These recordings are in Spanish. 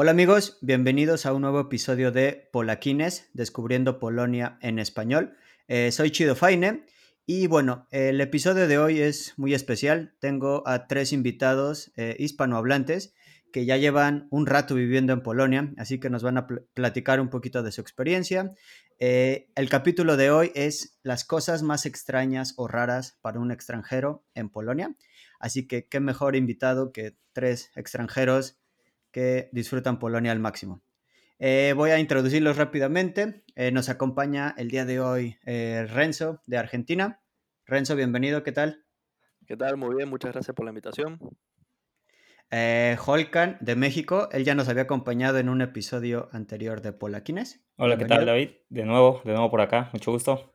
Hola amigos, bienvenidos a un nuevo episodio de Polaquines, descubriendo Polonia en español. Eh, soy Chido Faine y bueno, el episodio de hoy es muy especial. Tengo a tres invitados eh, hispanohablantes que ya llevan un rato viviendo en Polonia, así que nos van a pl- platicar un poquito de su experiencia. Eh, el capítulo de hoy es las cosas más extrañas o raras para un extranjero en Polonia. Así que qué mejor invitado que tres extranjeros que disfrutan Polonia al máximo. Eh, voy a introducirlos rápidamente. Eh, nos acompaña el día de hoy eh, Renzo de Argentina. Renzo, bienvenido, ¿qué tal? ¿Qué tal? Muy bien, muchas gracias por la invitación. Eh, Holkan de México, él ya nos había acompañado en un episodio anterior de Polaquines. Hola, ¿qué tal. David? De nuevo, de nuevo por acá, mucho gusto.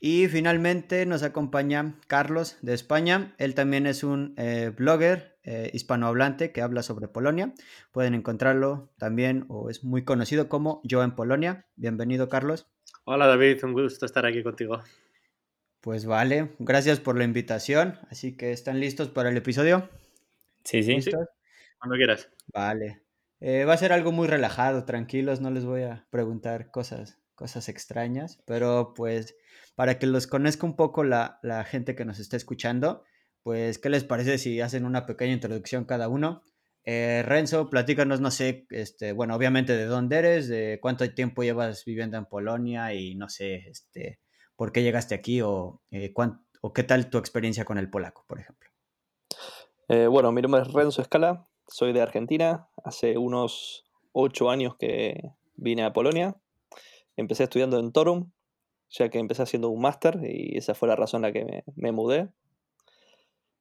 Y finalmente nos acompaña Carlos de España. Él también es un eh, blogger eh, hispanohablante que habla sobre Polonia. Pueden encontrarlo también o es muy conocido como Yo en Polonia. Bienvenido, Carlos. Hola David, un gusto estar aquí contigo. Pues vale, gracias por la invitación. Así que están listos para el episodio. Sí, sí. ¿Listos? Cuando quieras. Vale. Eh, va a ser algo muy relajado, tranquilos, no les voy a preguntar cosas, cosas extrañas, pero pues para que los conozca un poco la, la gente que nos está escuchando, pues ¿qué les parece si hacen una pequeña introducción cada uno? Eh, Renzo, platícanos, no sé, este, bueno, obviamente de dónde eres, de cuánto tiempo llevas viviendo en Polonia y no sé, este, por qué llegaste aquí o, eh, o qué tal tu experiencia con el polaco, por ejemplo. Eh, bueno, mi nombre es Renzo Escala, soy de Argentina. Hace unos ocho años que vine a Polonia. Empecé estudiando en Torum, ya que empecé haciendo un máster y esa fue la razón la que me mudé.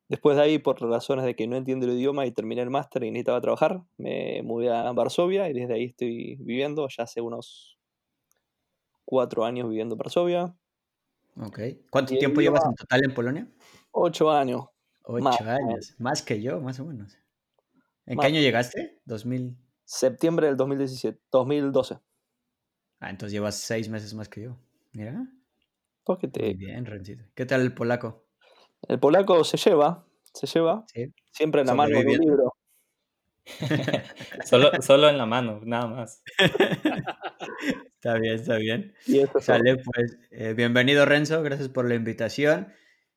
Después de ahí, por razones de que no entiendo el idioma y terminé el máster y necesitaba trabajar, me mudé a Varsovia y desde ahí estoy viviendo ya hace unos cuatro años viviendo en Varsovia. Ok. ¿Cuánto Y tiempo llevas en total en Polonia? Ocho años. Ocho Más años, más que yo, más o menos. ¿En Más qué año llegaste? 2000. Septiembre del 2017, 2012. Ah, entonces llevas seis meses más que yo. Mira, muy Poquete. bien, Rencito. ¿Qué tal el polaco? El polaco se lleva, se lleva, Sí. siempre en la mano de un libro. Solo, solo en la mano, nada más. Está bien, está bien. Y eso. Sale, pues, eh, bienvenido Renzo, gracias por la invitación.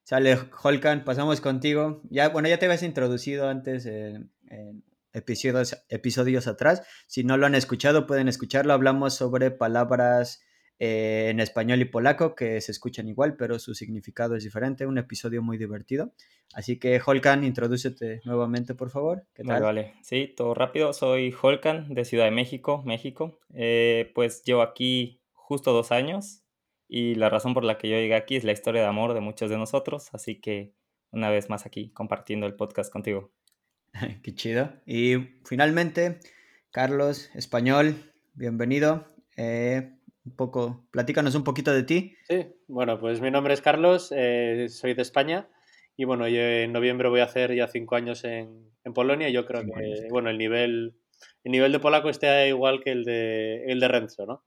Sale Holkan, pasamos contigo. Ya, bueno, ya te habías introducido antes en, en episodios, episodios atrás. Si no lo han escuchado, pueden escucharlo. Hablamos sobre palabras eh, en español y polaco que se escuchan igual, pero su significado es diferente. Un episodio muy divertido. Así que, Holkan, introdúcete nuevamente, por favor. ¿Qué Vale, tal? vale. Sí, todo rápido. Soy Holkan, de Ciudad de México, México. Eh, pues llevo aquí justo dos años y la razón por la que yo llegué aquí es la historia de amor de muchos de nosotros, así que una vez más aquí compartiendo el podcast contigo. Qué chido. Y finalmente, Carlos, español, bienvenido. Eh, un poco, platícanos un poquito de ti. Sí, bueno, pues mi nombre es Carlos, eh, soy de España y bueno, yo en noviembre voy a hacer ya cinco años en, en Polonia y yo creo Cinco que, años. bueno, el nivel, el nivel de polaco está igual que el de, el de Renzo, ¿no?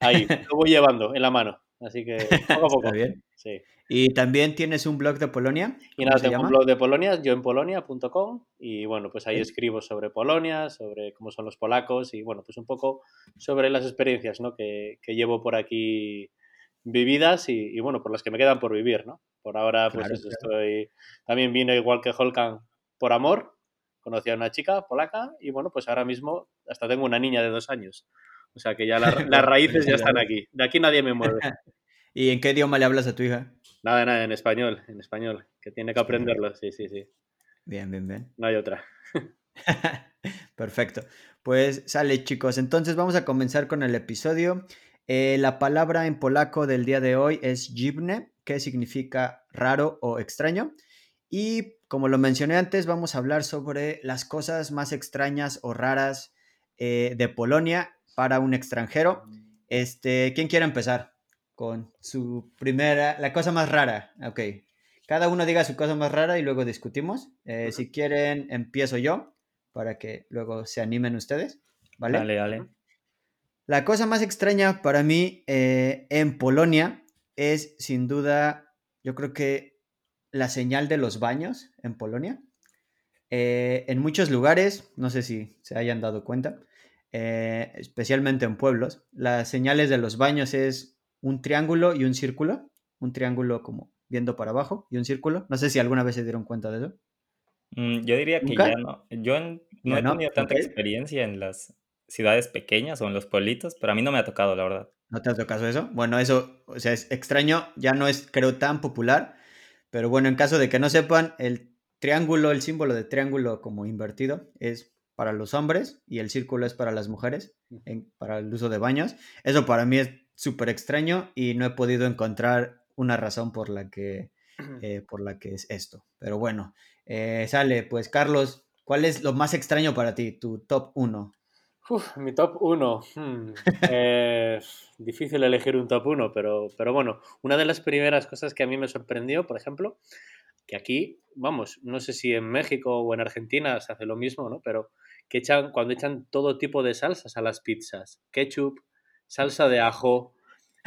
Ahí, lo voy llevando en la mano, así que poco a poco. Está bien. Sí. Y también tienes un blog de Polonia. Y ¿Cómo nada, tengo un blog de Polonia, yoenpolonia.com y bueno, pues ahí escribo sobre Polonia, sobre cómo son los polacos y bueno, pues un poco sobre las experiencias ¿no? que, que llevo por aquí vividas y, y, bueno, por las que me quedan por vivir, ¿no? Por ahora, pues Claro, eso, claro. estoy... También vino igual que Holkan por amor, conocí a una chica polaca y bueno, pues ahora mismo hasta tengo una niña de dos años. O sea que ya la- las raíces ya están aquí. De aquí nadie me mueve. ¿Y en qué idioma le hablas a tu hija? Nada, nada, en español, en español, que tiene que aprenderlo, sí, sí, sí. Bien, bien, bien. No hay otra. Perfecto. Pues sale, chicos. Entonces vamos a comenzar con el episodio. Eh, la palabra en polaco del día de hoy es dziwne, que significa raro o extraño. Y como lo mencioné antes, vamos a hablar sobre las cosas más extrañas o raras eh, de Polonia para un extranjero. Este, ¿quién quiere empezar? Con su primera, la cosa más rara. Ok. Cada uno diga su cosa más rara y luego discutimos. Eh, si quieren, empiezo yo para que luego se animen ustedes. ¿Vale? Dale, dale. La cosa más extraña para mí eh, en Polonia es sin duda, yo creo que la señal de los baños en Polonia. Eh, en muchos lugares, no sé si se hayan dado cuenta, eh, especialmente en pueblos, las señales de los baños es un triángulo y un círculo, un triángulo como viendo para abajo y un círculo. No sé si alguna vez se dieron cuenta de eso. Mm, yo diría que ya no. Yo en- no ¿Ya he no? tenido tanta Ok. experiencia en las ciudades pequeñas o en los pueblitos, pero a mí no me ha tocado, la verdad. ¿No te ha tocado eso? Bueno, eso, o sea, es extraño, ya no es, creo, tan popular, pero bueno, en caso de que no sepan, el triángulo, el símbolo de triángulo como invertido es para los hombres y el círculo es para las mujeres, en- para el uso de baños. Eso para mí es súper extraño y no he podido encontrar una razón por la que, eh, por la que es esto. Pero bueno, eh, sale, pues Carlos, ¿cuál es lo más extraño para ti, tu top 1? Uf, mi top 1. difícil elegir un top 1, pero, pero bueno, una de las primeras cosas que a mí me sorprendió, por ejemplo, que aquí, vamos, no sé si en México o en Argentina se hace lo mismo, ¿no? Pero que echan, cuando echan todo tipo de salsas a las pizzas, ketchup, salsa de ajo,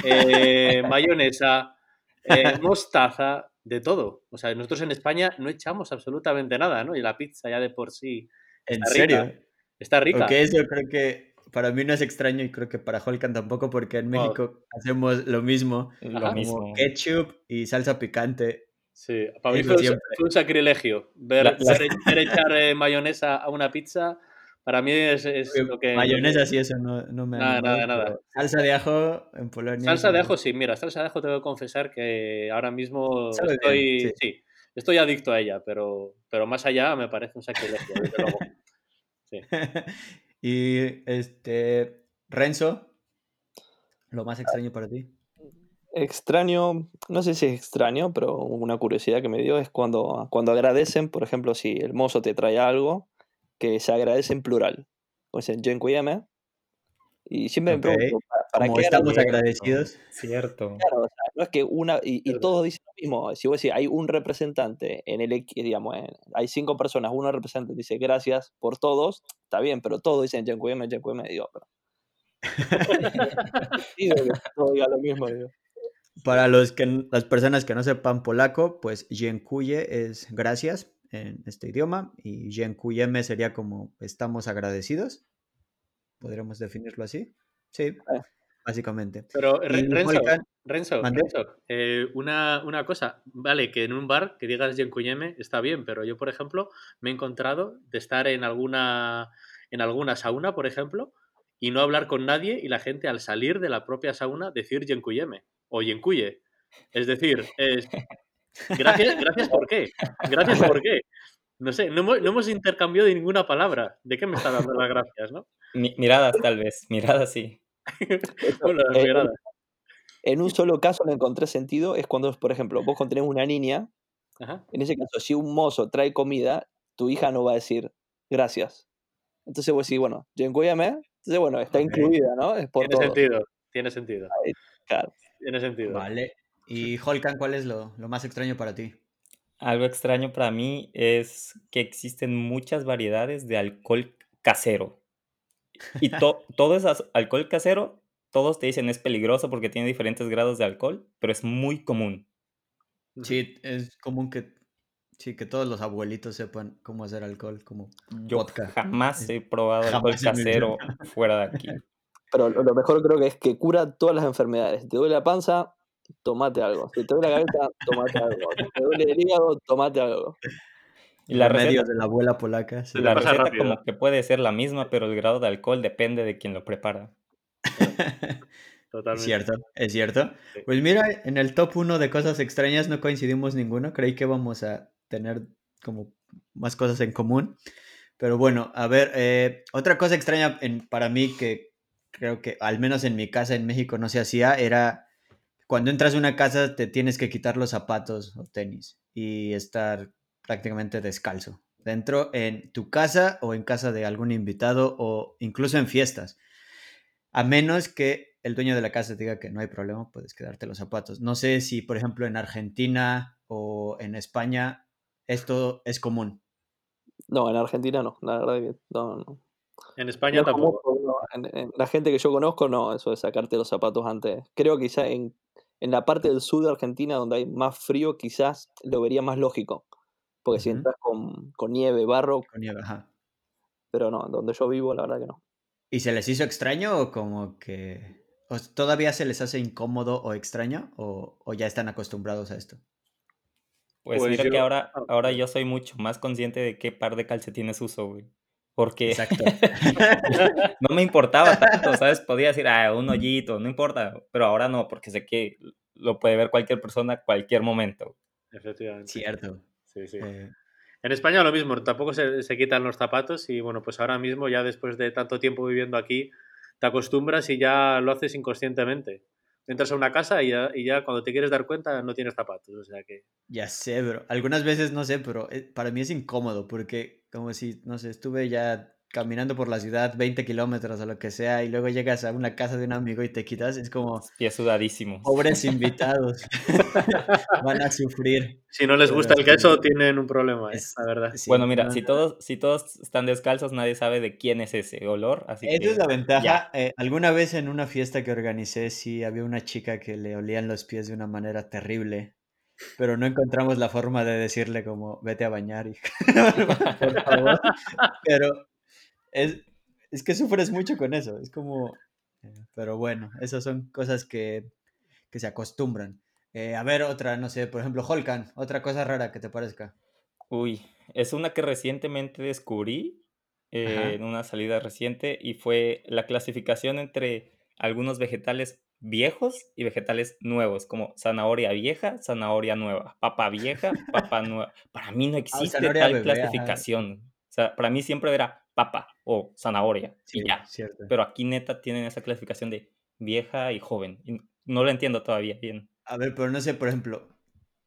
eh, mayonesa, eh, mostaza, de todo. O sea, nosotros en España no echamos absolutamente nada, ¿no? Y la pizza ya de por sí ¿En Está serio? rica. está rica. Ok, eso creo que para mí no es extraño y creo que para Holkan tampoco, porque en Wow. México hacemos lo mismo, Lo Ajá. como mismo. ketchup y salsa picante. Sí, para mí fue un, siempre. fue un sacrilegio. Ver, La- la- ver- ver echar eh, mayonesa a una pizza, para mí es, lo que... Mayonesa sí, eso no, no me Nada, nada, nada. Salsa de ajo en Polonia. Salsa de ajo, sí, mira, salsa de ajo tengo que confesar que ahora mismo Sabe bien, estoy, sí. sí, estoy adicto a ella, pero, pero más allá me parece un sacrilegio, desde luego. y este, Renzo, lo más extraño para ti. Extraño, no sé si es extraño, pero una curiosidad que me dio es cuando, cuando agradecen, por ejemplo, si el mozo te trae algo, que se agradece en plural. O dicen dziękujemy. Y siempre Ok. me pregunto, ¿para, para Como qué estamos agradecidos. Cierto. Claro, o sea, no es que una, y, todos dicen lo mismo. Si vos decís, hay un representante en el, digamos, en- hay cinco personas, uno representante dice gracias por todos, está bien, pero todos dicen dziękujemy, dziękujemy, digo, pero. Lo mismo, digo. Para los que, las personas que no sepan polaco, pues dziękuję es gracias en este idioma y dziękujemy sería como estamos agradecidos. ¿Podríamos definirlo así? Sí, Ah. básicamente. Pero Renzo. Renzo, eh, una, una cosa, vale, que en un bar que digas Yenkuyeme está bien, pero yo, por ejemplo, me he encontrado de estar en alguna, en alguna sauna, por ejemplo, y no hablar con nadie y la gente al salir de la propia sauna decir Yenkuyeme o Yenkuye. Es decir, es, gracias, gracias por qué, gracias por qué. No sé, no hemos, no hemos intercambiado ninguna palabra. ¿De qué me está dando las gracias, no? Mi- miradas, tal vez. Miradas, sí. Bueno, las Eh, miradas. En un solo caso le encontré sentido, es cuando, por ejemplo, vos tenés una niña, Ajá. en ese caso, si un mozo trae comida, tu hija no va a decir gracias. Entonces vos decís, bueno, dziękujemy, entonces bueno, está incluida, ¿no? Es por Tiene todo. sentido, tiene sentido, Claro. tiene sentido. Vale. Y Holkan, ¿cuál es lo, lo más extraño para ti? Algo extraño para mí es que existen muchas variedades de alcohol casero. Y to- todo ese as- alcohol casero, todos te dicen es peligroso porque tiene diferentes grados de alcohol, pero es muy común. Sí, es común que, sí, que todos los abuelitos sepan cómo hacer alcohol, como Yo vodka. jamás he probado Jamás alcohol casero fuera de aquí. Pero lo mejor creo que es que cura todas las enfermedades. Te duele la panza, tomate algo. Si te duele la cabeza, tomate algo. Si te duele el hígado, tomate algo. Y la receta, de la abuela polaca. sí. la receta rápido. como que puede ser la misma, pero el grado de alcohol depende de quien lo prepara. Es Totalmente. cierto, es cierto. Sí. Pues mira, en el top 1 de cosas extrañas no coincidimos ninguno. Creí que vamos a tener como más cosas en común. Pero bueno, a ver, eh, otra cosa extraña en- para mí que creo que al menos en mi casa en México no se hacía era cuando entras a una casa te tienes que quitar los zapatos o tenis y estar prácticamente descalzo. Dentro en tu casa o en casa de algún invitado o incluso en fiestas. A menos que el dueño de la casa te diga que no hay problema, puedes quedarte los zapatos. No sé si, por ejemplo, en Argentina o en España esto es común. No, en Argentina no, la verdad que no, no. En España No tampoco. no, en- en la gente que yo conozco, no, eso de sacarte los zapatos antes. Creo que quizá en, en la parte del sur de Argentina, donde hay más frío, quizás lo vería más lógico. Porque si entras con, con nieve, barro, Con nieve, ajá. pero no, donde yo vivo, la verdad que no. ¿Y se les hizo extraño o como que o todavía se les hace incómodo o extraño o, o ya están acostumbrados a esto? Pues, Pues mira que ahora, ah, ahora yo soy mucho más consciente de qué par de calcetines uso, güey. Porque Exacto. no me importaba tanto, ¿sabes? Podía decir, ah, un hoyito, no importa. Pero ahora no, porque sé que lo puede ver cualquier persona a cualquier momento. Efectivamente. Cierto. Sí, sí. Eh, En España lo mismo, tampoco se, se quitan los zapatos y bueno, pues ahora mismo ya después de tanto tiempo viviendo aquí, te acostumbras y ya lo haces inconscientemente. Entras a una casa y ya, y ya cuando te quieres dar cuenta no tienes zapatos, o sea que... ya sé, bro. Algunas veces no sé, pero eh, para mí es incómodo porque como si, no sé, estuve ya caminando por la ciudad 20 kilómetros o lo que sea y luego llegas a una casa de un amigo y te quitas, es como pies sudadísimos. pobres invitados. Van a sufrir. Si no les Pero gusta el sí. queso tienen un problema, ¿eh? Es- la verdad. sí, bueno, mira, no, si todos, si todos están descalzos, nadie sabe de quién es ese olor, así Esa que es la ventaja. eh, alguna vez en una fiesta que organicé, sí, había una chica que le olían los pies de una manera terrible, pero no encontramos la forma de decirle como, vete a bañar, hija", por favor. Pero es, es que sufres mucho con eso, es como, eh, pero bueno, esas son cosas que, que se acostumbran. Eh, a ver, otra, no sé, por ejemplo, Holkan, otra cosa rara que te parezca. Uy, es una que recientemente descubrí eh, en una salida reciente y fue la clasificación entre algunos vegetales viejos y vegetales nuevos, como zanahoria vieja, zanahoria nueva, papa vieja, papa nueva. Para mí no existe zanahoria tal bebé, ajá. clasificación. O sea, para mí siempre era papa o zanahoria Sí, y ya. cierto. Pero aquí neta tienen esa clasificación de vieja y joven. Y no lo entiendo todavía bien. A ver, pero no sé, por ejemplo,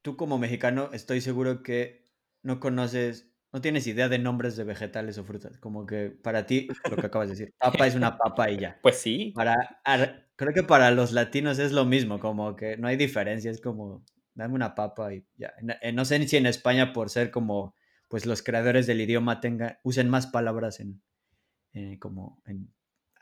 tú como mexicano estoy seguro que no conoces, no tienes idea de nombres de vegetales o frutas. Como que para ti, lo que acabas de decir, papa es una papa y ya. Pues sí, Para, ar- creo que para los latinos es lo mismo, como que no hay diferencia, es como, dame una papa y ya. En- en- no sé si en España por ser como, pues los creadores del idioma tengan, usen más palabras en, eh, como en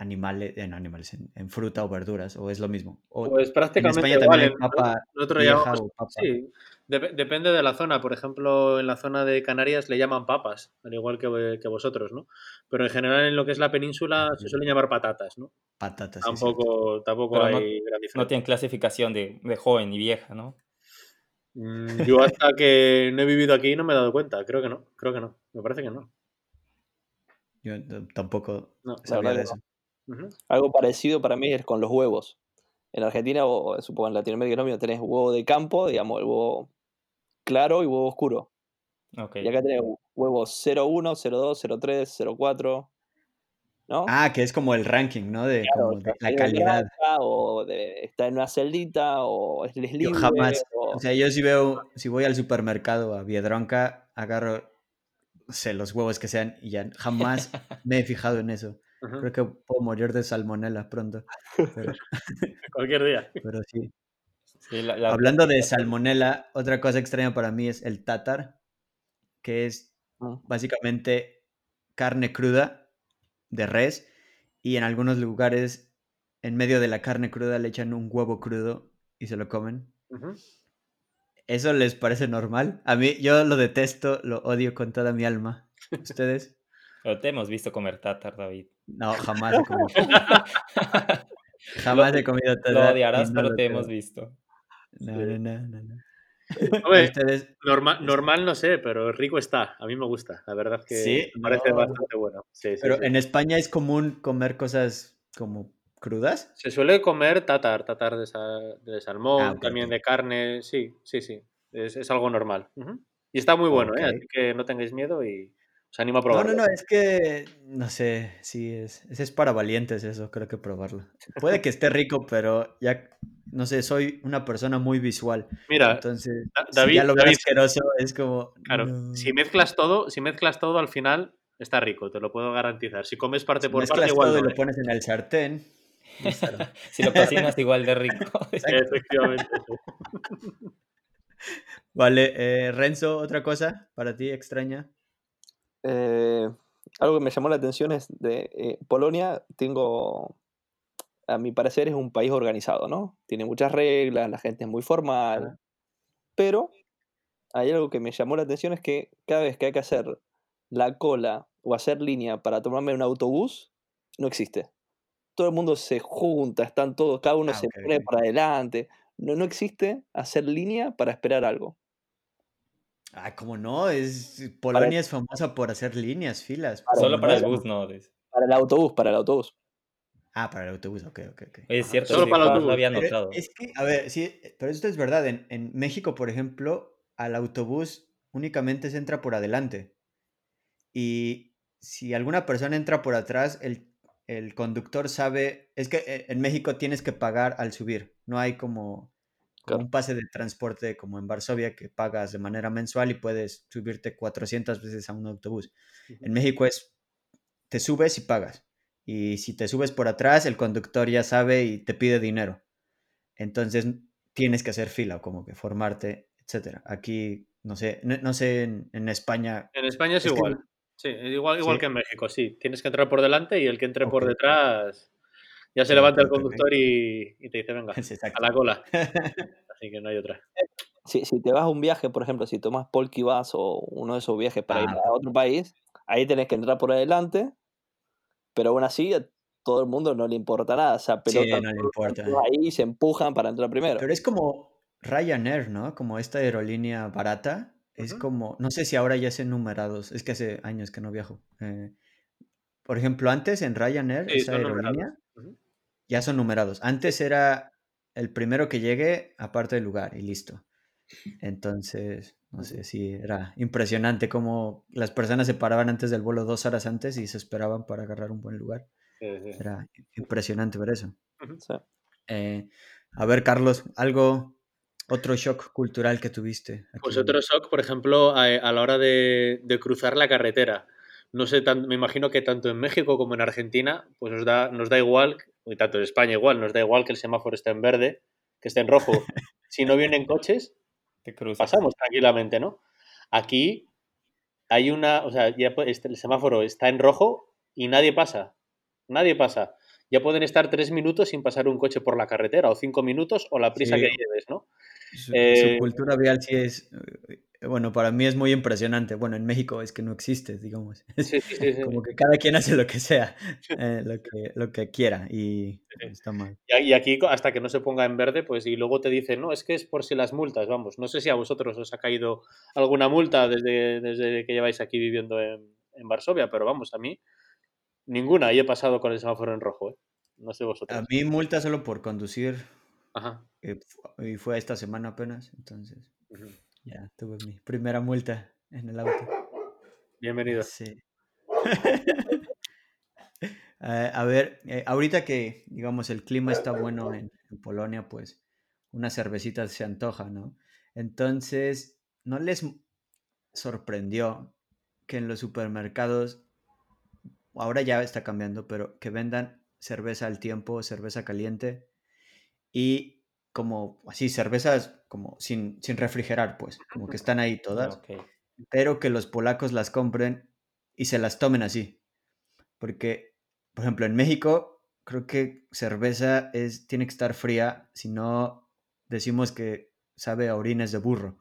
animales, en animales, en, en fruta o verduras, o es lo mismo. O Pues en prácticamente España igual. también hay en- papa nosotros le vieja llamamos- o papa. Sí, dep- depende de la zona. Por ejemplo, en la zona de Canarias le llaman papas, al igual que, que vosotros, ¿no? Pero en general en lo que es la península se suelen llamar patatas, ¿no? Patatas. sí. Tampoco, tampoco Pero hay no- gran no tienen clasificación de, de joven y vieja, ¿no? Mm, Yo hasta que no he vivido aquí no me he dado cuenta. Creo que no, creo que no. Me parece que no. Yo t- tampoco No. sabía de que Ujú. Algo parecido para mí es con los huevos. En Argentina, o supongo en Latinoamérica, no, tenés huevo de campo, digamos, el huevo claro y huevo oscuro. Ok. Y acá tenés huevos 01, 02, 03, 04. ¿No? Ah, que es como el ranking, ¿no? De, Claro, como de la calidad. granja, o de- está en una celdita, o es Yo libre. jamás, o- o sea, yo si veo, si voy al supermercado a Biedronca, agarro, no sé, los huevos que sean y ya jamás me he fijado en eso. Creo que puedo morir de salmonela pronto. Pero, Cualquier día. pero sí. Sí, la- la- Hablando de salmonela, otra cosa extraña para mí es el tatar, que es Mm. básicamente carne cruda de res y en algunos lugares en medio de la carne cruda le echan un huevo crudo y se lo comen. ¿Eso les parece normal? A mí yo lo detesto, lo odio con toda mi alma. ¿Ustedes? Pero te hemos visto comer tatar, David. No, jamás he comido. Jamás he comido Lo tatar. y odiarás, no pero lo te creo. hemos visto. No, Sí. no, no, no, no. Hombre, ¿Ustedes? norma- normal no sé, pero rico está. A mí me gusta. La verdad es que Sí, me parece no. bastante bueno. Sí, sí, Pero sí. en España es común comer cosas como crudas. Se suele comer tatar, tatar de, sa- de salmón, Ah, ok, también de carne. Sí, sí, sí. Es, es algo normal. Ujú. Y está muy bueno, ¿eh? Ok. Así que no tengáis miedo y os animo a No, probarlo. no, no, es que no sé, sí es, ese es para valientes eso, creo que probarlo. Puede que esté rico, pero ya no sé, soy una persona muy visual, Mira, entonces Da- si David, ya lo veo David, asqueroso es como claro, no. si mezclas todo, si mezclas todo al final está rico, te lo puedo garantizar. Si comes parte Si por parte, igual todo y no, lo pones en el sartén, si lo cocinas igual de rico. Efectivamente. Vale, eh, Renzo, ¿otra cosa para ti extraña? Eh, algo que me llamó la atención es de eh, Polonia, tengo, a mi parecer es un país organizado, ¿no? Tiene muchas reglas, la gente es muy formal, pero hay algo que me llamó la atención es que cada vez que hay que hacer la cola o hacer línea para tomarme un autobús, no existe. Todo el mundo se junta, están todos, cada uno Ah, se ok, pone para adelante. No, no existe hacer línea para esperar algo. Ah, ¿cómo no? Es, Polonia es famosa por hacer líneas, filas. Para- Solo para el no. bus, no. Para el autobús, para el autobús. Ah, para el autobús, ok, ok, ok. Es cierto, Solo sí, para el autobús. lo había Pero notado. es que, a ver, sí, pero esto es verdad. En, en México, por ejemplo, al autobús únicamente se entra por adelante. Y si alguna persona entra por atrás, el, el conductor sabe. Es que eh, en México tienes que pagar al subir. No hay como, como Claro. un pase de transporte como en Varsovia que pagas de manera mensual y puedes subirte 400 veces a un autobús. En México es, te subes y pagas. Y si te subes por atrás, el conductor ya sabe y te pide dinero. Entonces tienes que hacer fila o como que formarte, etcétera. Aquí, no sé, no, no sé en, en España. En España es, Es que- igual. Sí, igual, igual Sí. que en México, sí. Tienes que entrar por delante y el que entre por detrás ya se levanta el conductor y, y te dice, venga, a la cola. Así que no hay otra. Si, si te vas a un viaje, por ejemplo, si tomas Polky Bus o uno de esos viajes para ir Ah, a otro país, ahí tenés que entrar por adelante, pero aún así a todo el mundo no le importa nada. O sea, Sí, no le importa. ahí se empujan para entrar primero. Pero es como Ryanair, ¿no? Como esta aerolínea barata. Es Ujú. como, no sé si ahora ya se numerados, es que hace años que no viajo. Eh, por ejemplo, antes en Ryanair, Sí, esa aerolínea. Ya son numerados. Antes era el primero que llegue, aparte del lugar, y listo. Entonces, no sé si era impresionante cómo las personas se paraban antes del vuelo dos horas antes y se esperaban para agarrar un buen lugar. Sí, sí. Era impresionante ver eso. Sí. Eh, a ver, Carlos, algo, otro shock cultural que tuviste. aquí Pues otro shock, por ejemplo, a, a la hora de, de cruzar la carretera. No sé, tan- me imagino que tanto en México como en Argentina, pues nos da, nos da igual, y tanto en España igual, nos da igual que el semáforo esté en verde, que esté en rojo. si no vienen coches, Te pasamos tranquilamente, ¿no? Aquí hay una, o sea, ya este- el semáforo está en rojo y nadie pasa. Nadie pasa. Ya pueden estar tres minutos sin pasar un coche por la carretera, o cinco minutos, o la prisa Sí. que lleves, ¿no? Su, su Eh, cultura vial sí es, eh, bueno, para mí es muy impresionante. Bueno, en México es que no existe, digamos. Sí, sí, sí, sí. Como que cada quien hace lo que sea, eh, lo, que, lo que quiera y está mal. Y a- aquí, hasta que no se ponga en verde, pues y luego te dicen, no, es que es por si las multas, vamos. No sé si a vosotros os ha caído alguna multa desde, desde que lleváis aquí viviendo en, en Varsovia, pero vamos, a mí ninguna y he pasado con el semáforo en rojo, ¿eh? No sé A vosotros. mí multa solo por conducir Ajá. y fue esta semana apenas, entonces. Ya tuve mi primera multa en el auto. Bienvenido. Sí. Eh, a ver, eh, ahorita que, digamos, el clima está bueno en, en Polonia, pues una cervecita se antoja, ¿no? Entonces, ¿no les sorprendió que en los supermercados, ahora ya está cambiando, pero que vendan cerveza al tiempo, cerveza caliente y como así, cervezas como sin, sin refrigerar, pues, como que están ahí Ah, todas pero que los polacos las compren y se las tomen así. Porque, por ejemplo, en México, creo que cerveza es, tiene que estar fría, si no decimos que sabe a orines de burro.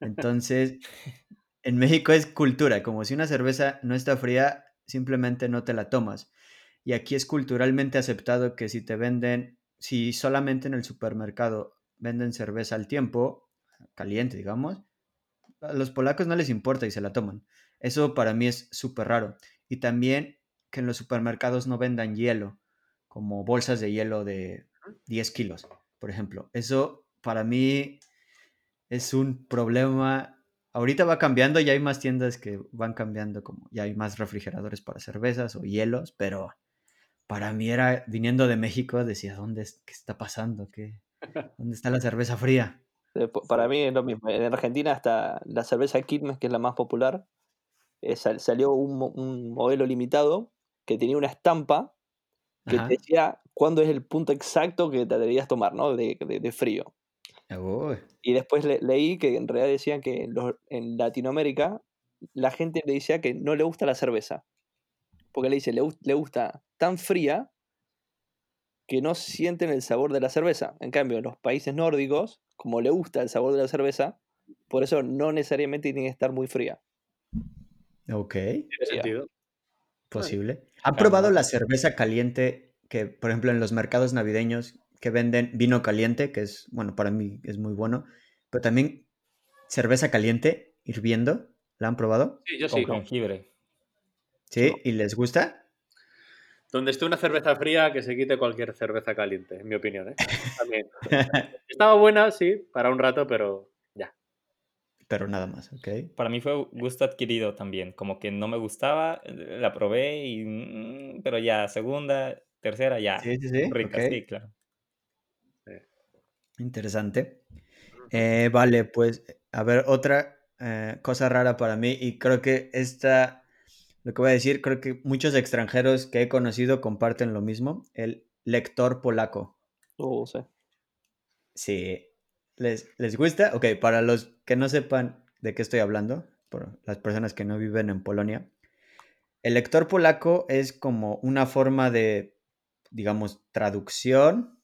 Entonces, en México es cultura, como si una cerveza no está fría, simplemente no te la tomas. Y aquí es culturalmente aceptado que si te venden, si solamente en el supermercado venden cerveza al tiempo, caliente, digamos, a los polacos no les importa y se la toman. Eso para mí es súper raro. Y también que en los supermercados no vendan hielo, como bolsas de hielo de 10 kilos, por ejemplo. Eso para mí es un problema. Ahorita va cambiando, ya hay más tiendas que van cambiando, como ya hay más refrigeradores para cervezas o hielos, pero para mí era, viniendo de México, decía, ¿dónde es, qué está pasando? ¿Qué, ¿Dónde está la cerveza fría? Para mí es lo mismo. En Argentina hasta la cerveza Quilmes, que es la más popular, eh, sal- salió un, mo- un modelo limitado que tenía una estampa que Ajá. te decía cuándo es el punto exacto que te deberías tomar, ¿no? De, de- de frío. Y después le- leí que en realidad decían que en, los- en Latinoamérica la gente le decía que no le gusta la cerveza. Porque le dice, le gusta tan fría que no sienten el sabor de la cerveza. En cambio, en los países nórdicos, como le gusta el sabor de la cerveza, por eso no necesariamente tiene que estar muy fría. ok, Tiene sentido. posible. ¿Han Claro. probado la cerveza caliente que, por ejemplo, en los mercados navideños que venden vino caliente, que es, bueno, para mí es muy bueno, pero también cerveza caliente hirviendo? ¿La han probado? Sí, yo sí. con- jengibre. ¿Sí? ¿Y les gusta? Donde esté una cerveza fría, que se quite cualquier cerveza caliente, en mi opinión. ¿eh? También. Estaba buena, sí, para un rato, pero ya. pero nada más, ¿ok? Para mí fue gusto adquirido también. Como que no me gustaba, eh, la probé y... mm, Pero ya, segunda, tercera, ya. Sí, sí, sí, Rica, sí, claro. Interesante. Eh, vale, pues a ver, otra eh, cosa rara para mí y creo que esta, lo que voy a decir, creo que muchos extranjeros que he conocido comparten lo mismo, el lector polaco. Oh, sí. Sí, ¿les, les gusta? Ok, para los que no sepan de qué estoy hablando, por las personas que no viven en Polonia, el lector polaco es como una forma de, digamos, traducción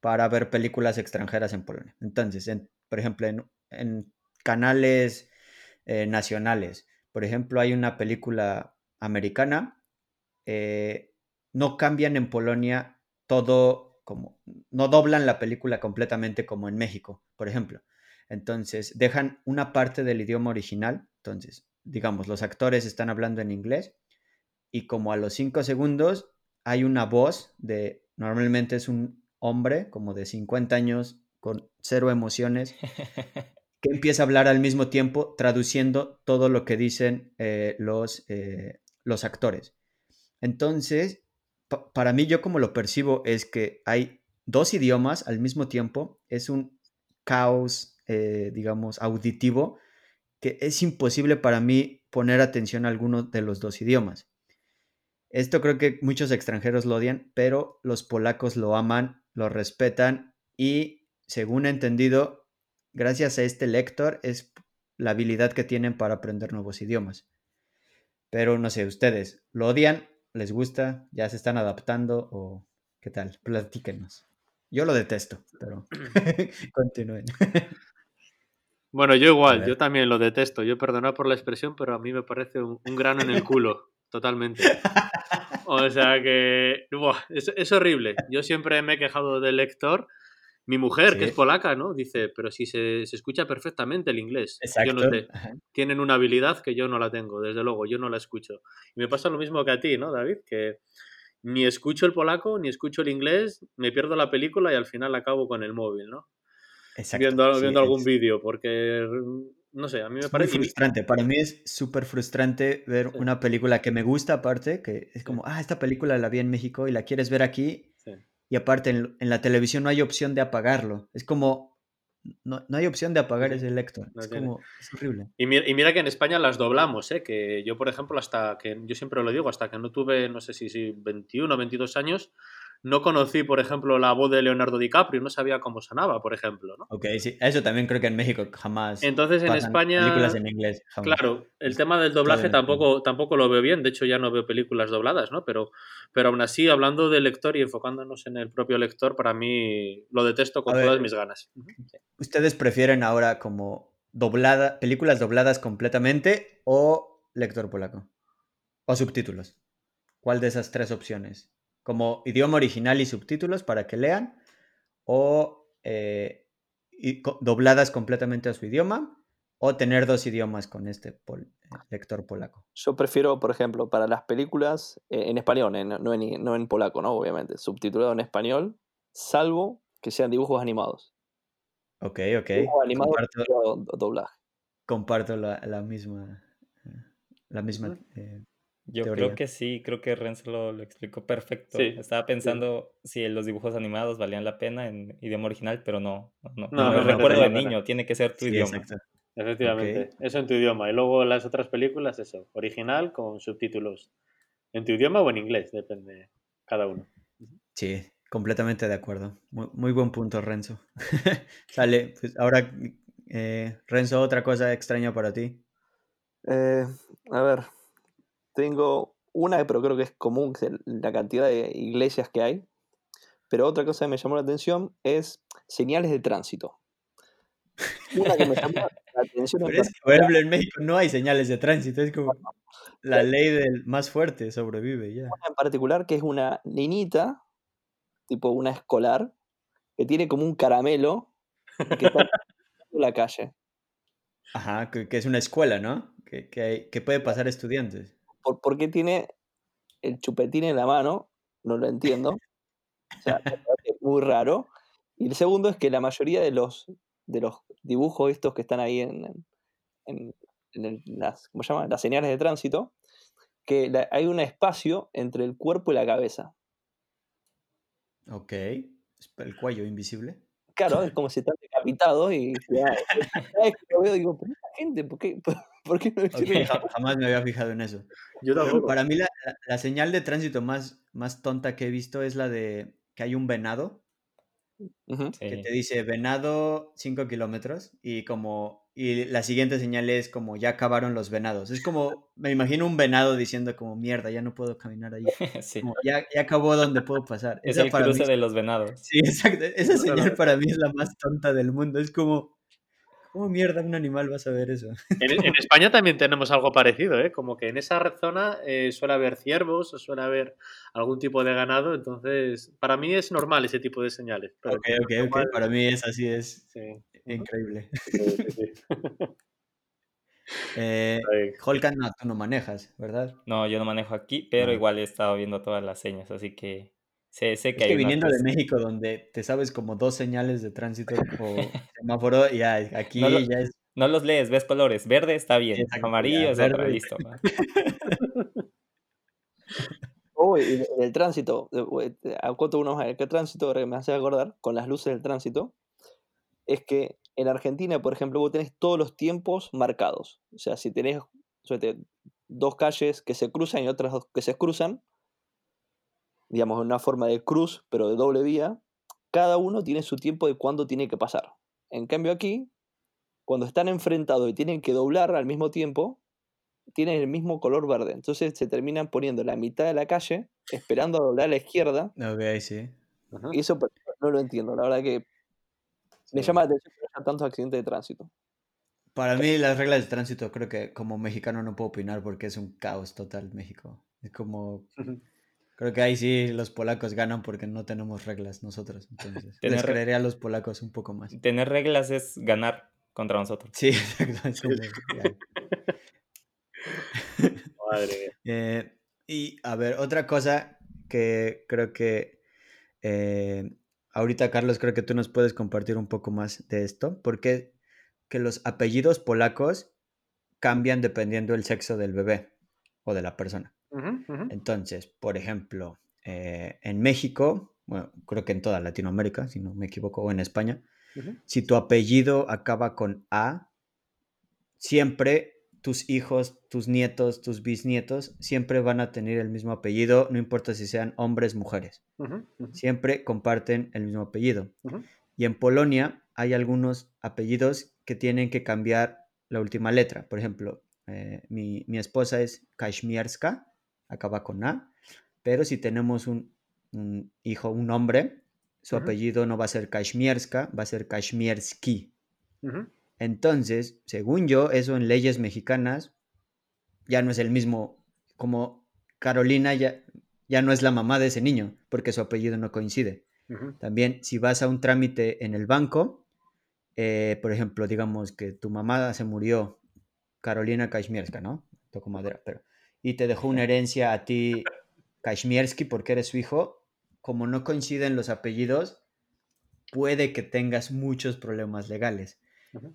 para ver películas extranjeras en Polonia. Entonces, en- por ejemplo, en, en canales eh, nacionales, por ejemplo, hay una película americana, eh, no cambian en Polonia todo como, no doblan la película completamente como en México, por ejemplo. Entonces, dejan una parte del idioma original, entonces, digamos, los actores están hablando en inglés y como a los cinco segundos hay una voz de, normalmente es un hombre como de 50 años con cero emociones, que empieza a hablar al mismo tiempo traduciendo todo lo que dicen eh, los, eh, los actores. Entonces, pa- para mí yo como lo percibo es que hay dos idiomas al mismo tiempo, es un caos, eh, digamos, auditivo, que es imposible para mí poner atención a alguno de los dos idiomas. Esto creo que muchos extranjeros lo odian, pero los polacos lo aman, lo respetan y, según he entendido, gracias a este lector es la habilidad que tienen para aprender nuevos idiomas. Pero no sé, ustedes, ¿lo odian? ¿Les gusta? ¿Ya se están adaptando? ¿O qué tal? Platíquenos. Yo lo detesto, pero continúen. Bueno, yo igual, yo también lo detesto. Yo perdonad por la expresión, pero a mí me parece un, un grano en el culo, totalmente. O sea que buah, es, es horrible. Yo siempre me he quejado del lector. Mi mujer, que Sí. es polaca, ¿no? Dice, pero si se, se escucha perfectamente el inglés. Yo no Exacto. sé. Tienen una habilidad que yo no la tengo, desde luego, yo no la escucho. Y me pasa lo mismo que a ti, ¿no, David? Que ni escucho el polaco, ni escucho el inglés, me pierdo la película y al final acabo con el móvil, ¿no? Exacto. viendo sí, viendo algún vídeo, porque, no sé, a mí me Es muy parece... y mi- frustrante. Para mí es súper frustrante ver Sí. una película que me gusta aparte, que es como, ah, esta película la vi en México y la quieres ver aquí. Y aparte en, en la televisión no hay opción de apagarlo. Es como, no, no hay opción de apagar ese lector. No es como, es horrible. Y mira, y mira que en España las doblamos, ¿eh? que yo, por ejemplo, hasta que, yo siempre lo digo, hasta que no tuve, no sé si, si 21 o 22 años, no conocí, por ejemplo, la voz de Leonardo DiCaprio, no sabía cómo sonaba, por ejemplo, ¿no? Ok, sí, eso también creo que en México jamás Entonces en España, películas en inglés. jamás. claro, el tema del doblaje tampoco, tampoco lo veo bien, de hecho ya no veo películas dobladas, ¿no? Pero, pero aún así, hablando del lector y enfocándonos en el propio lector, para mí lo detesto con A ver. todas mis ganas. ¿Ustedes prefieren ahora como doblada, películas dobladas completamente o lector polaco? ¿O subtítulos? ¿Cuál de esas tres opciones? ¿Como idioma original y subtítulos para que lean? ¿O eh, y co- dobladas completamente a su idioma? ¿O tener dos idiomas con este pol- eh, lector polaco? Yo prefiero, por ejemplo, para las películas eh, en español, en- no, en, no en polaco, ¿no? Obviamente, subtitulado en español, salvo que sean dibujos animados. Ok, ok. Dibujos animados, Comparto, doblaje. comparto la, la misma, eh, la misma eh, Yo teoría. creo que sí, creo que Renzo lo, lo explicó perfecto. Sí, Estaba pensando si los dibujos animados valían la pena en idioma original, pero no. No, no, recuerdo de niño, tiene que ser tu Sí, idioma. exacto. Efectivamente, eso en tu idioma. Y luego las otras películas, eso, original con subtítulos en tu idioma o en inglés, depende cada uno. Sí, Completamente de acuerdo. Muy, muy buen punto, Renzo. Sale, pues ahora, eh, Renzo, otra cosa extraña para ti. Eh, a ver, tengo una, pero creo que es común, la cantidad de iglesias que hay. Pero otra cosa que me llamó la atención es señales de tránsito. Una que me llamó la atención en Pero es que, por ejemplo, en México no hay señales de tránsito, es como la ley del más fuerte sobrevive ya. una en particular que es una niñita, tipo una escolar, que tiene como un caramelo que está en la calle. Ajá, que, que es una escuela, ¿no? Que, que, hay- que puede pasar estudiantes. ¿Por, por qué tiene el chupetín en la mano? No lo entiendo. O sea, parece muy raro. Y el segundo es que la mayoría de los, de los dibujos estos que están ahí en, en- las, ¿cómo se llama? las señales de tránsito, que la- hay un espacio entre el cuerpo y la cabeza. Ok. Es El cuello invisible. Claro, es como si están decapitados y ya, vez que lo veo digo, pero esta gente, ¿por qué, por, qué no jamás me había fijado en eso. Yo Pero tampoco. para mí la, la- la señal de tránsito más, más tonta que he visto es la de que hay un venado que Sí. te dice venado 5 kilómetros y como y la siguiente señal es como ya acabaron los venados. Es como, me imagino un venado diciendo como mierda, ya no puedo caminar ahí. Sí. Como, ya, ya acabó donde puedo pasar. Es Esa el para cruce de los venados. Sí, exacto. Esa señal para mí es la más tonta del mundo. Es como, ¿cómo mierda un animal va a saber eso? En, en España también tenemos algo parecido, ¿eh? Como que en esa zona eh, suele haber ciervos o suele haber algún tipo de ganado, entonces para mí es normal ese tipo de señales. Pero Ok, ok, ok. Para mí es así, es sí. increíble. Sí, sí, sí. Eh, Ahí. Holkan, no, tú no manejas, ¿verdad? No, yo no manejo aquí, pero No. igual he estado viendo todas las señas, así que sé, sé Es que hay que una viniendo de. México, donde te sabes como dos señales de tránsito o semáforo, ya aquí No lo- ya es. No los lees, ves colores. Verde está bien, exacto, amarillo ya, es otra, listo. Oh, y en el tránsito, acoto uno más, el tránsito ahora que me hace acordar, con las luces del tránsito, es que en Argentina, por ejemplo, vos tenés todos los tiempos marcados. O sea, si tenés suerte, dos calles que se cruzan y otras dos que se cruzan, digamos, en una forma de cruz, pero de doble vía, cada uno tiene su tiempo de cuándo tiene que pasar. En cambio aquí, cuando están enfrentados y tienen que doblar al mismo tiempo, tienen el mismo color verde. Entonces se terminan poniendo la mitad de la calle, esperando a doblar a la izquierda. Ok, sí. Y eso pues, no lo entiendo. La verdad que me Sí. llama la atención que haya tantos accidentes de tránsito. Para mí las reglas de tránsito creo que como mexicano no puedo opinar porque es un caos total México. Es como, Ujú. Creo que ahí sí los polacos ganan porque no tenemos reglas nosotros. Entonces, Tener les re- creeré a los polacos un poco más. Tener reglas es ganar contra nosotros. Sí, exacto. es como, ya. Madre mía. Eh, y a ver, otra cosa que creo que eh, ahorita, Carlos, creo que tú nos puedes compartir un poco más de esto, porque que los apellidos polacos cambian dependiendo del sexo del bebé o de la persona. Entonces, por ejemplo, eh, en México, bueno, creo que en toda Latinoamérica, si no me equivoco, o en España, si tu apellido acaba con A, siempre tus hijos, tus nietos, tus bisnietos, siempre van a tener el mismo apellido, no importa si sean hombres, mujeres. Siempre comparten el mismo apellido. Ujú. Y en Polonia hay algunos apellidos que tienen que cambiar la última letra. Por ejemplo, eh, mi, mi esposa es Kashmierska, acaba con A, pero si tenemos un, un hijo, un hombre, su apellido no va a ser Kashmierska, va a ser Kashmierski. Entonces, según yo, eso en leyes mexicanas ya no es el mismo, como Carolina ya, ya no es la mamá de ese niño, porque su apellido no coincide. También, si vas a un trámite en el banco, eh, por ejemplo, digamos que tu mamá se murió, Carolina Kashmierska, ¿no? Toco madera, pero. Y te dejó una herencia a ti, Kashmierski, porque eres su hijo. Como no coinciden los apellidos, puede que tengas muchos problemas legales.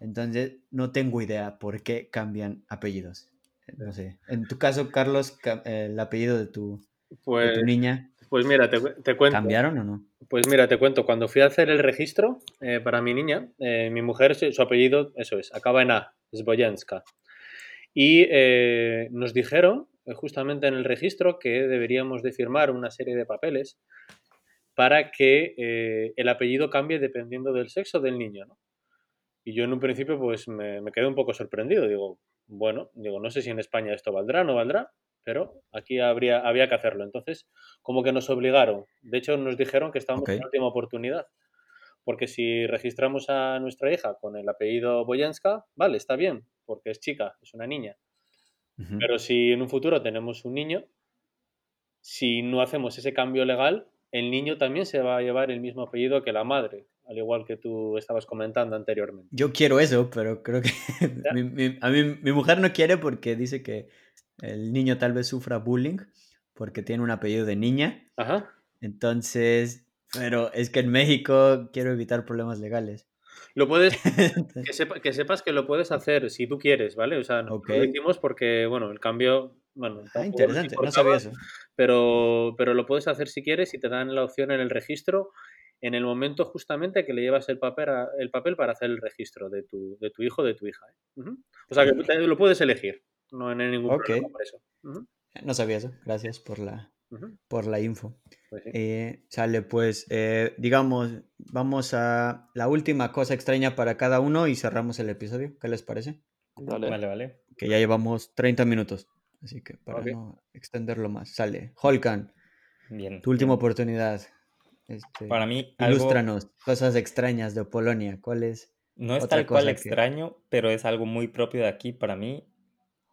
Entonces, no tengo idea por qué cambian apellidos. No sé. En tu caso, Carlos, ca- eh, el apellido de tu, de Pues, tu niña, pues mira, te, te cuento. ¿cambiaron o no? Pues mira, te cuento, cuando fui a hacer el registro eh, para mi niña, eh, mi mujer, su apellido, eso es, acaba en A, es Boyanska. Y eh, nos dijeron, eh, justamente en el registro, que deberíamos de firmar una serie de papeles para que eh, el apellido cambie dependiendo del sexo del niño, ¿no? Y yo en un principio pues me, me quedé un poco sorprendido. Digo, bueno, digo, no sé si en España esto valdrá o no valdrá, pero aquí habría, había que hacerlo. Entonces, como que nos obligaron. De hecho, nos dijeron que estábamos en la última oportunidad. Porque si registramos a nuestra hija con el apellido Boyanska, vale, está bien, porque es chica, es una niña. Pero si en un futuro tenemos un niño, si no hacemos ese cambio legal, el niño también se va a llevar el mismo apellido que la madre, al igual que tú estabas comentando anteriormente. Yo quiero eso, pero creo que mi, mi- a mí, mi mujer no quiere porque dice que el niño tal vez sufra bullying porque tiene un apellido de niña. Ajá. Entonces, pero es que en México quiero evitar problemas legales. Lo puedes, que, sepa- que sepas que lo puedes hacer si tú quieres, ¿vale? O sea, lo hicimos porque, bueno, el cambio, bueno, Ah, interesante, no sabía eso. pero, pero lo puedes hacer si quieres y te dan la opción en el registro en el momento justamente que le llevas el papel, a- el papel para hacer el registro de tu, de tu hijo o de tu hija. ¿eh? O sea, que lo puedes elegir, no hay ningún Ok. problema por eso. No sabía eso. Gracias por la, por la info. pues sí. Eh, sale, pues, eh, digamos, vamos a la última cosa extraña para cada uno y cerramos el episodio. ¿Qué les parece? Dale. Vale, vale. Que ya llevamos 30 minutos. Así que para no extenderlo más. Sale. Holkan, Bien. tu última bien. oportunidad. Este, Para mí, algo ilústranos cosas extrañas de Polonia. ¿Cuál es? no es tal cual que- extraño, pero es algo muy propio de aquí para mí,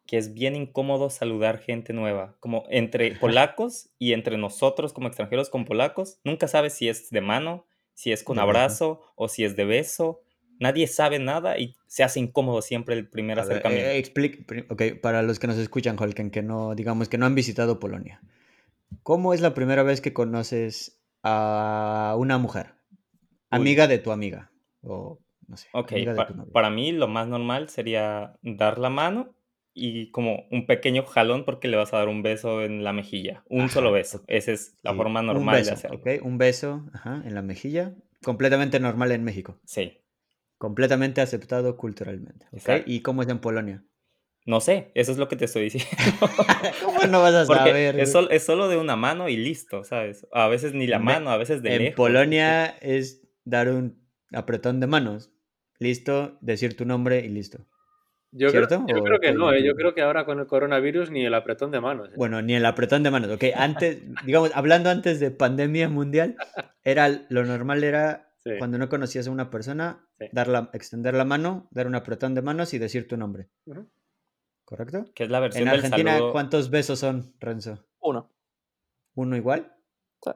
que es bien incómodo saludar gente nueva, como entre polacos y entre nosotros como extranjeros con polacos. Nunca sabes si es de mano, si es con abrazo o si es de beso. Nadie sabe nada y se hace incómodo siempre el primer ver, acercamiento. eh, explic- pri- ok, para los que nos escuchan, Holken, que no, digamos que no han visitado Polonia. ¿Cómo es la primera vez que conoces a una mujer? Amiga de tu amiga. O no sé. Ok, para mí lo más normal sería dar la mano y como un pequeño jalón porque le vas a dar un beso en la mejilla. Un Ajá, solo beso. ok. Esa es la Sí, forma normal beso, de hacerlo. ok, Un beso ajá, en la mejilla. Completamente normal en México. Sí. Completamente aceptado culturalmente. ok. Exacto. ¿Y cómo es en Polonia? No sé, eso es lo que te estoy diciendo. ¿Cómo no vas a Porque saber? es, sol- es solo de una mano y listo, ¿sabes? A veces ni la Me- mano, a veces de en lejos. Polonia es dar un apretón de manos. Listo, decir tu nombre y listo. Yo, creo, ¿cierto? yo ¿O creo que no, ¿eh? yo creo que ahora con el coronavirus ni el apretón de manos. ¿eh? Bueno, ni el apretón de manos. Ok, antes, digamos, hablando antes de pandemia mundial, era lo normal era Sí. cuando no conocías a una persona, Sí. dar la- extender la mano, dar un apretón de manos y decir tu nombre. ¿Correcto? Que es la versión En del Argentina, saludo. ¿cuántos besos son, Renzo? Uno. ¿Uno igual? Sí.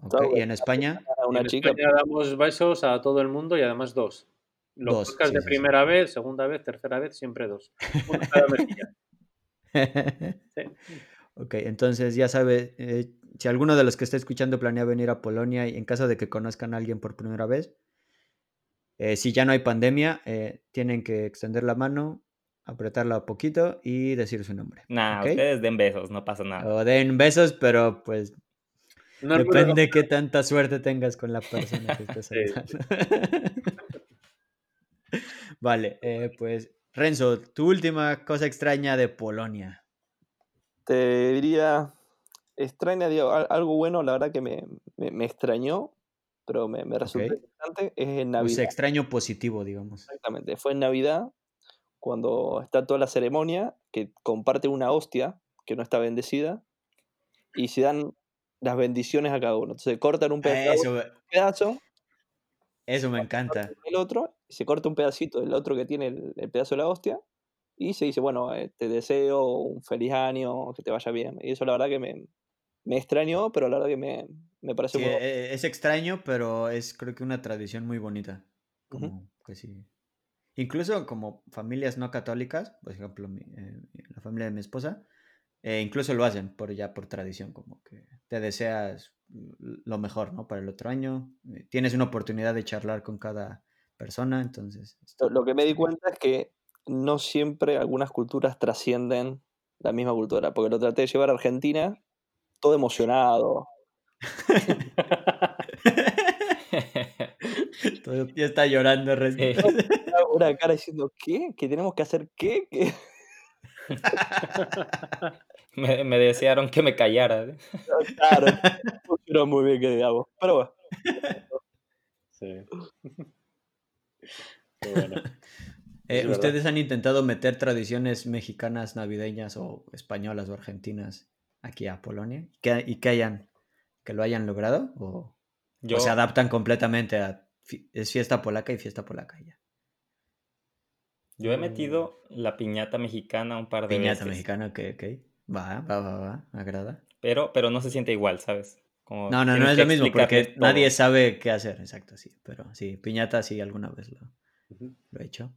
Ok, Todo ¿Y en España? A una en chica. España damos besos a todo el mundo y además dos. Los Dos, podcasts sí, de sí, sí. primera vez, segunda vez, tercera vez, siempre dos. Uno cada. Ok, entonces ya sabe, eh, si alguno de los que está escuchando planea venir a Polonia y en caso de que conozcan a alguien por primera vez, eh, si ya no hay pandemia, eh, tienen que extender la mano, apretarla poquito y decir su nombre. Nah, ustedes den besos, no pasa nada. O den besos, pero pues No depende qué tanta suerte tengas con la persona que estés Sí. vale, eh, pues Renzo, tu última cosa extraña de Polonia. Te diría, extraña, digo, al- algo bueno, la verdad que me, me, me extrañó, pero me, me resultó interesante, es en O Navidad. sea, extraño positivo, digamos. Exactamente, fue en Navidad, cuando está toda la ceremonia, que comparte una hostia que no está bendecida, y se dan las bendiciones a cada uno. Entonces cortan un pedazo, Eso, pedazo eso me encanta. el otro, se corta un pedacito del otro que tiene el, el pedazo de la hostia, y se dice, bueno, eh, te deseo un feliz año, que te vaya bien. Y eso la verdad que me, me extrañó, pero la verdad que me, me pareció Sí, muy bueno. e- es extraño, pero es creo que una tradición muy bonita. Como que sí. Incluso como familias no católicas, por ejemplo, mi- eh, la familia de mi esposa, eh, incluso lo hacen por ya por tradición, como que te deseas lo mejor, ¿no? Para el otro año. eh, Tienes una oportunidad de charlar con cada persona, entonces. Lo, que me di cuenta es que no siempre algunas culturas trascienden la misma cultura, porque lo traté de llevar a Argentina todo emocionado. Todo- ya está llorando. Sí. Una cara diciendo, ¿qué? ¿Que tenemos que hacer qué? ¿Qué? me, me desearon que me callara. ¿eh? Claro, No muy bien que digamos, pero bueno. Sí. Bueno. Eh. ¿Ustedes han intentado meter tradiciones mexicanas, navideñas o españolas o argentinas aquí a Polonia? ¿Que- ¿Y que hayan, que lo hayan logrado? ¿O, Yo, o se adaptan completamente a... Es fiesta polaca y fiesta polaca ya. yo he metido la piñata mexicana un par de Piñata veces. mexicana, ok, ok. Va, va, va, va, agrada. Pero, pero no se siente igual, ¿sabes? Como No, no, no es lo mismo porque todo. nadie sabe qué hacer, exacto, sí. Pero sí, piñata sí alguna vez lo, lo he hecho.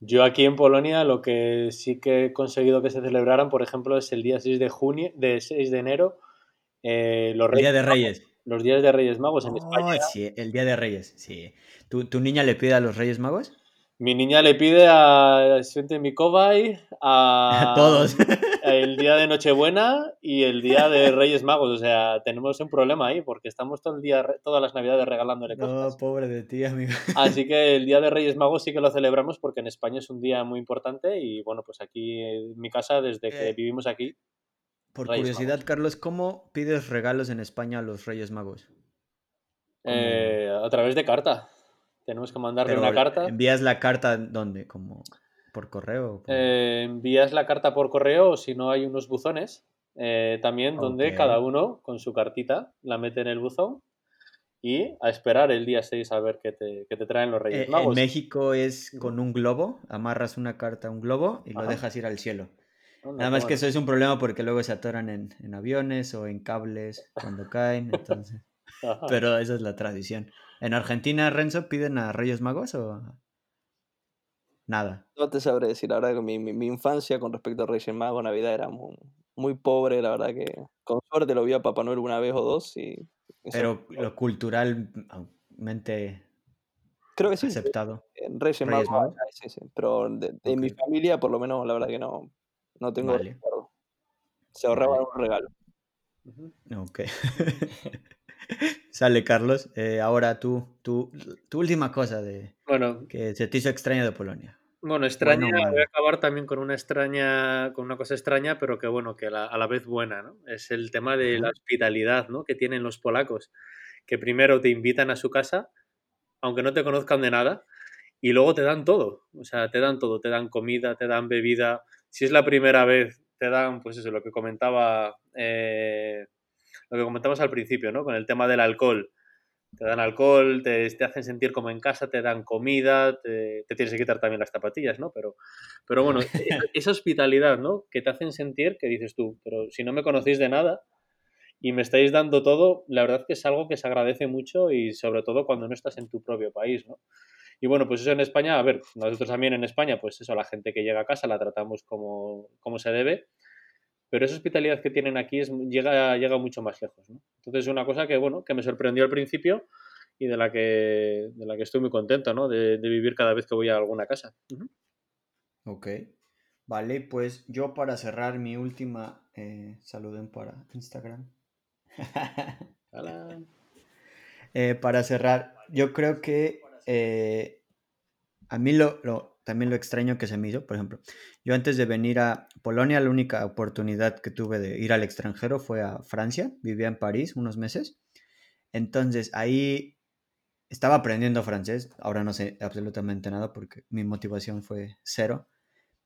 Yo aquí en Polonia lo que sí que he conseguido que se celebraran, por ejemplo, es el día 6 de junio, de 6 de enero, eh, los, El Día Reyes de Reyes. Magos, los días de Reyes Magos en Oh, España. sí, el Día de Reyes, sí. ¿Tu, tu niña le pide a los Reyes Magos? Mi niña le pide a Svente Mikovaj, a Todos. el día de Nochebuena y el día de Reyes Magos. O sea, tenemos un problema ahí porque estamos todo el día, todas las navidades regalándole No, cosas. pobre de ti, amigo. Así que el día de Reyes Magos sí que lo celebramos porque en España es un día muy importante y bueno, pues aquí en mi casa, desde que Eh, vivimos aquí, Por Reyes curiosidad, Magos. Carlos, ¿cómo pides regalos en España a los Reyes Magos? Eh, a través de carta. Tenemos que mandarle Pero una carta. ¿Envías la carta dónde? ¿Como por correo? por- Eh, envías la carta por correo o si no hay unos buzones eh, también donde cada uno con su cartita la mete en el buzón y a esperar el día 6 a ver qué te, qué te traen los Eh, Reyes en Magos. México es con un globo, amarras una carta a un globo y lo dejas ir al cielo. Nada más que eso es un problema porque luego se atoran en, en aviones o en cables cuando caen, entonces. Pero esa es la tradición. ¿En Argentina, Renzo, piden a Reyes Magos o nada? No te sabré decir, la verdad que mi, mi, mi infancia con respecto a Reyes Magos, Navidad era muy, muy pobre, la verdad que con suerte lo vi a Papá Noel una vez o dos y... eso- Pero lo culturalmente creo que sí, aceptado. en Reyes, Reyes Magos, Magos. hay, sí, sí, pero de, de mi Ok. familia por lo menos la verdad que no, no tengo Vale. recuerdo. Se ahorraban Vale. un regalo. Ok. Sale, Carlos. Eh, ahora tú, tú, tu última cosa de Bueno, que se te hizo extraña de Polonia. bueno, extraña, Bueno voy a acabar también con una extraña, con una cosa extraña, pero que bueno, que la- a la vez buena, ¿no? Es el tema de la hospitalidad, ¿no? Que tienen los polacos, que primero te invitan a su casa, aunque no te conozcan de nada, y luego te dan todo, o sea, te dan todo, te dan comida, te dan bebida. Si es la primera vez, te dan, pues eso, lo que comentaba, eh, lo que comentabas al principio, ¿no? Con el tema del alcohol. Te dan alcohol, te, te hacen sentir como en casa, te dan comida, te, te tienes que quitar también las zapatillas, ¿no? Pero, pero bueno, esa, esa hospitalidad, ¿no? Que te hacen sentir que dices tú, pero si no me conocéis de nada y me estáis dando todo, la verdad que es algo que se agradece mucho y sobre todo cuando no estás en tu propio país, ¿no? Y bueno, pues eso en España, a ver, nosotros también en España, pues eso, la gente que llega a casa la tratamos como, como se debe, pero esa hospitalidad que tienen aquí es, llega, llega mucho más lejos, ¿no? Entonces es una cosa que, bueno, que me sorprendió al principio y de la que, de la que estoy muy contento, ¿no? De, de vivir cada vez que voy a alguna casa. Ujú. Ok. Vale, pues yo para cerrar mi última, eh, saluden para Instagram. Eh, para cerrar, yo creo que eh, a mí lo, lo- también lo extraño que se me hizo, por ejemplo, yo antes de venir a Polonia, la única oportunidad que tuve de ir al extranjero fue a Francia, vivía en París unos meses, entonces ahí estaba aprendiendo francés, ahora no sé absolutamente nada porque mi motivación fue cero,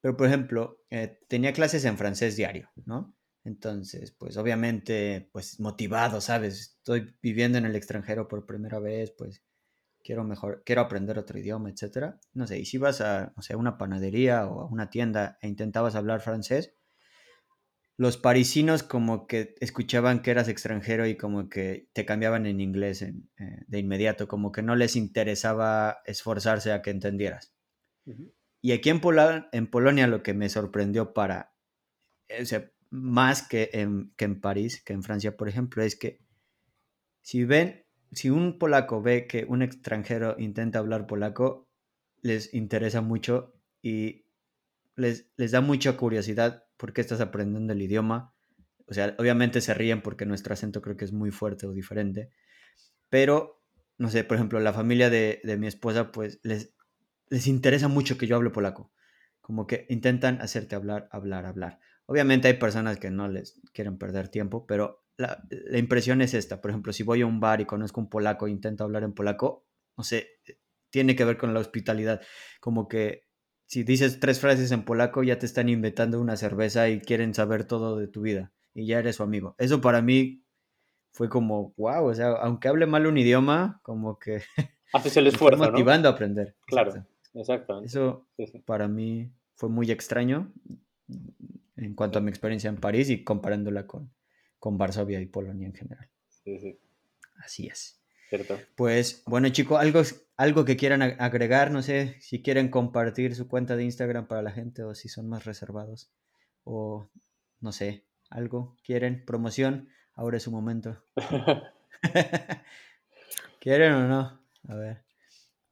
pero por ejemplo, eh, tenía clases en francés diario, ¿no? Entonces, pues obviamente, pues motivado, ¿sabes? Estoy viviendo en el extranjero por primera vez, pues quiero mejor, quiero aprender otro idioma, etcétera. No sé, y si vas a, o sea, una panadería o a una tienda e intentabas hablar francés, los parisinos como que escuchaban que eras extranjero y como que te cambiaban en inglés en- eh, de inmediato, como que no les interesaba esforzarse a que entendieras. Ujú. Y aquí en, Pola- en Polonia lo que me sorprendió para, o sea, más que en, que en París, que en Francia, por ejemplo, es que si ven, si un polaco ve que un extranjero intenta hablar polaco, les interesa mucho y les, les da mucha curiosidad por qué estás aprendiendo el idioma. O sea, obviamente se ríen porque nuestro acento creo que es muy fuerte o diferente. Pero, no sé, por ejemplo, la familia de, de mi esposa, pues les, les interesa mucho que yo hable polaco. Como que intentan hacerte hablar, hablar, hablar. Obviamente hay personas que no les quieren perder tiempo, pero la, la, impresión es esta. Por ejemplo, si voy a un bar y conozco un polaco e intento hablar en polaco, no sé, tiene que ver con la hospitalidad. Como que si dices tres frases en polaco, ya te están inventando una cerveza y quieren saber todo de tu vida y ya eres su amigo. Eso para mí fue como, wow, o sea, aunque hable mal un idioma, como que... Haces el esfuerzo, motivando a aprender. Claro, exacto. Eso para mí fue muy extraño en cuanto a mi experiencia en París y comparándola con, con Varsovia y Polonia en general. Sí, sí. Así es. Cierto. Pues bueno, chicos, algo, algo que quieran agregar, no sé si quieren compartir su cuenta de Instagram para la gente o si son más reservados o no sé, algo, quieren, promoción, ahora es su momento. ¿Quieren o no? A ver.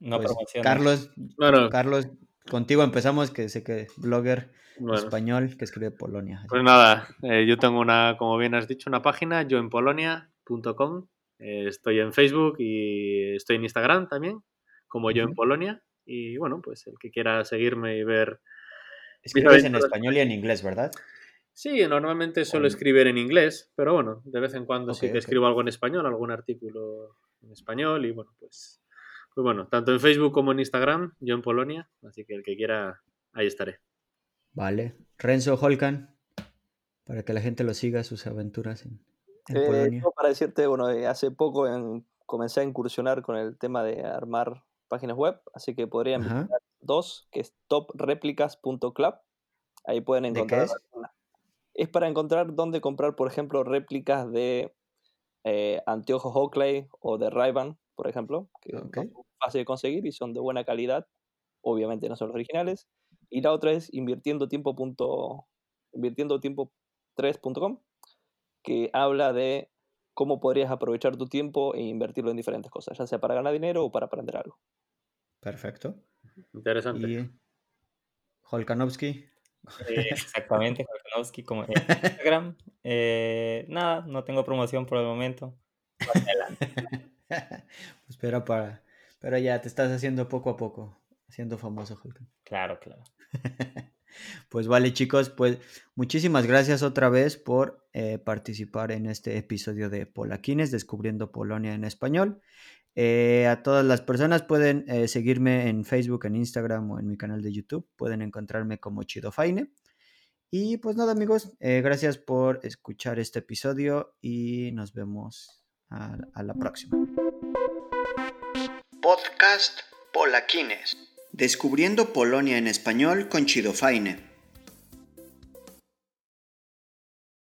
No Pues, promoción. Carlos, Bueno, Carlos, contigo empezamos, que sé que blogger español que escribe Polonia. Pues nada, eh, yo tengo una, como bien has dicho, una página, yoenpolonia.com. Eh, estoy en Facebook y estoy en Instagram también, como yo en. Polonia. Y bueno, pues el que quiera seguirme y ver. Escribes en español y en inglés, ¿verdad? Sí, normalmente suelo escribir en inglés, pero bueno, de vez en cuando sí Ok, que escribo algo en español, algún artículo en español y bueno, pues, pues bueno, tanto en Facebook como en Instagram, yo en Polonia, así que el que quiera, ahí estaré. Vale. Renzo Holkan, para que la gente lo siga sus aventuras en, en Eh, Polonia. para decirte, bueno, eh, hace poco en- comencé a incursionar con el tema de armar páginas web, así que podría Ajá. visitar dos, que es topreplicas.club. Ahí pueden ¿De qué encontrar. es? para encontrar dónde comprar, por ejemplo, réplicas de eh, anteojos Oakley o de Ray-Ban, por ejemplo, que no Ok. son fáciles de conseguir y son de buena calidad. Obviamente no son los originales. Y la otra es invirtiendo tiempo. punto- invirtiendo tiempo 3.com, que habla de cómo podrías aprovechar tu tiempo e invertirlo en diferentes cosas, ya sea para ganar dinero o para aprender algo. Perfecto. Interesante. Y Holkanovsky. Eh, exactamente, Volkanovski, como en Instagram. Eh, nada, no tengo promoción por el momento. Espera para. Pero ya te estás haciendo poco a poco, haciendo famoso, Holkan. Claro, claro. Pues vale, chicos, pues muchísimas gracias otra vez por eh, participar en este episodio de Polaquines, descubriendo Polonia en español. Eh, a todas las personas pueden eh, seguirme en Facebook, en Instagram o en mi canal de YouTube. Pueden encontrarme como Chido Faine. Y pues nada, amigos, eh, gracias por escuchar este episodio y nos vemos a, a la próxima. Podcast Polaquines. Descubriendo Polonia en español con Chido Faine.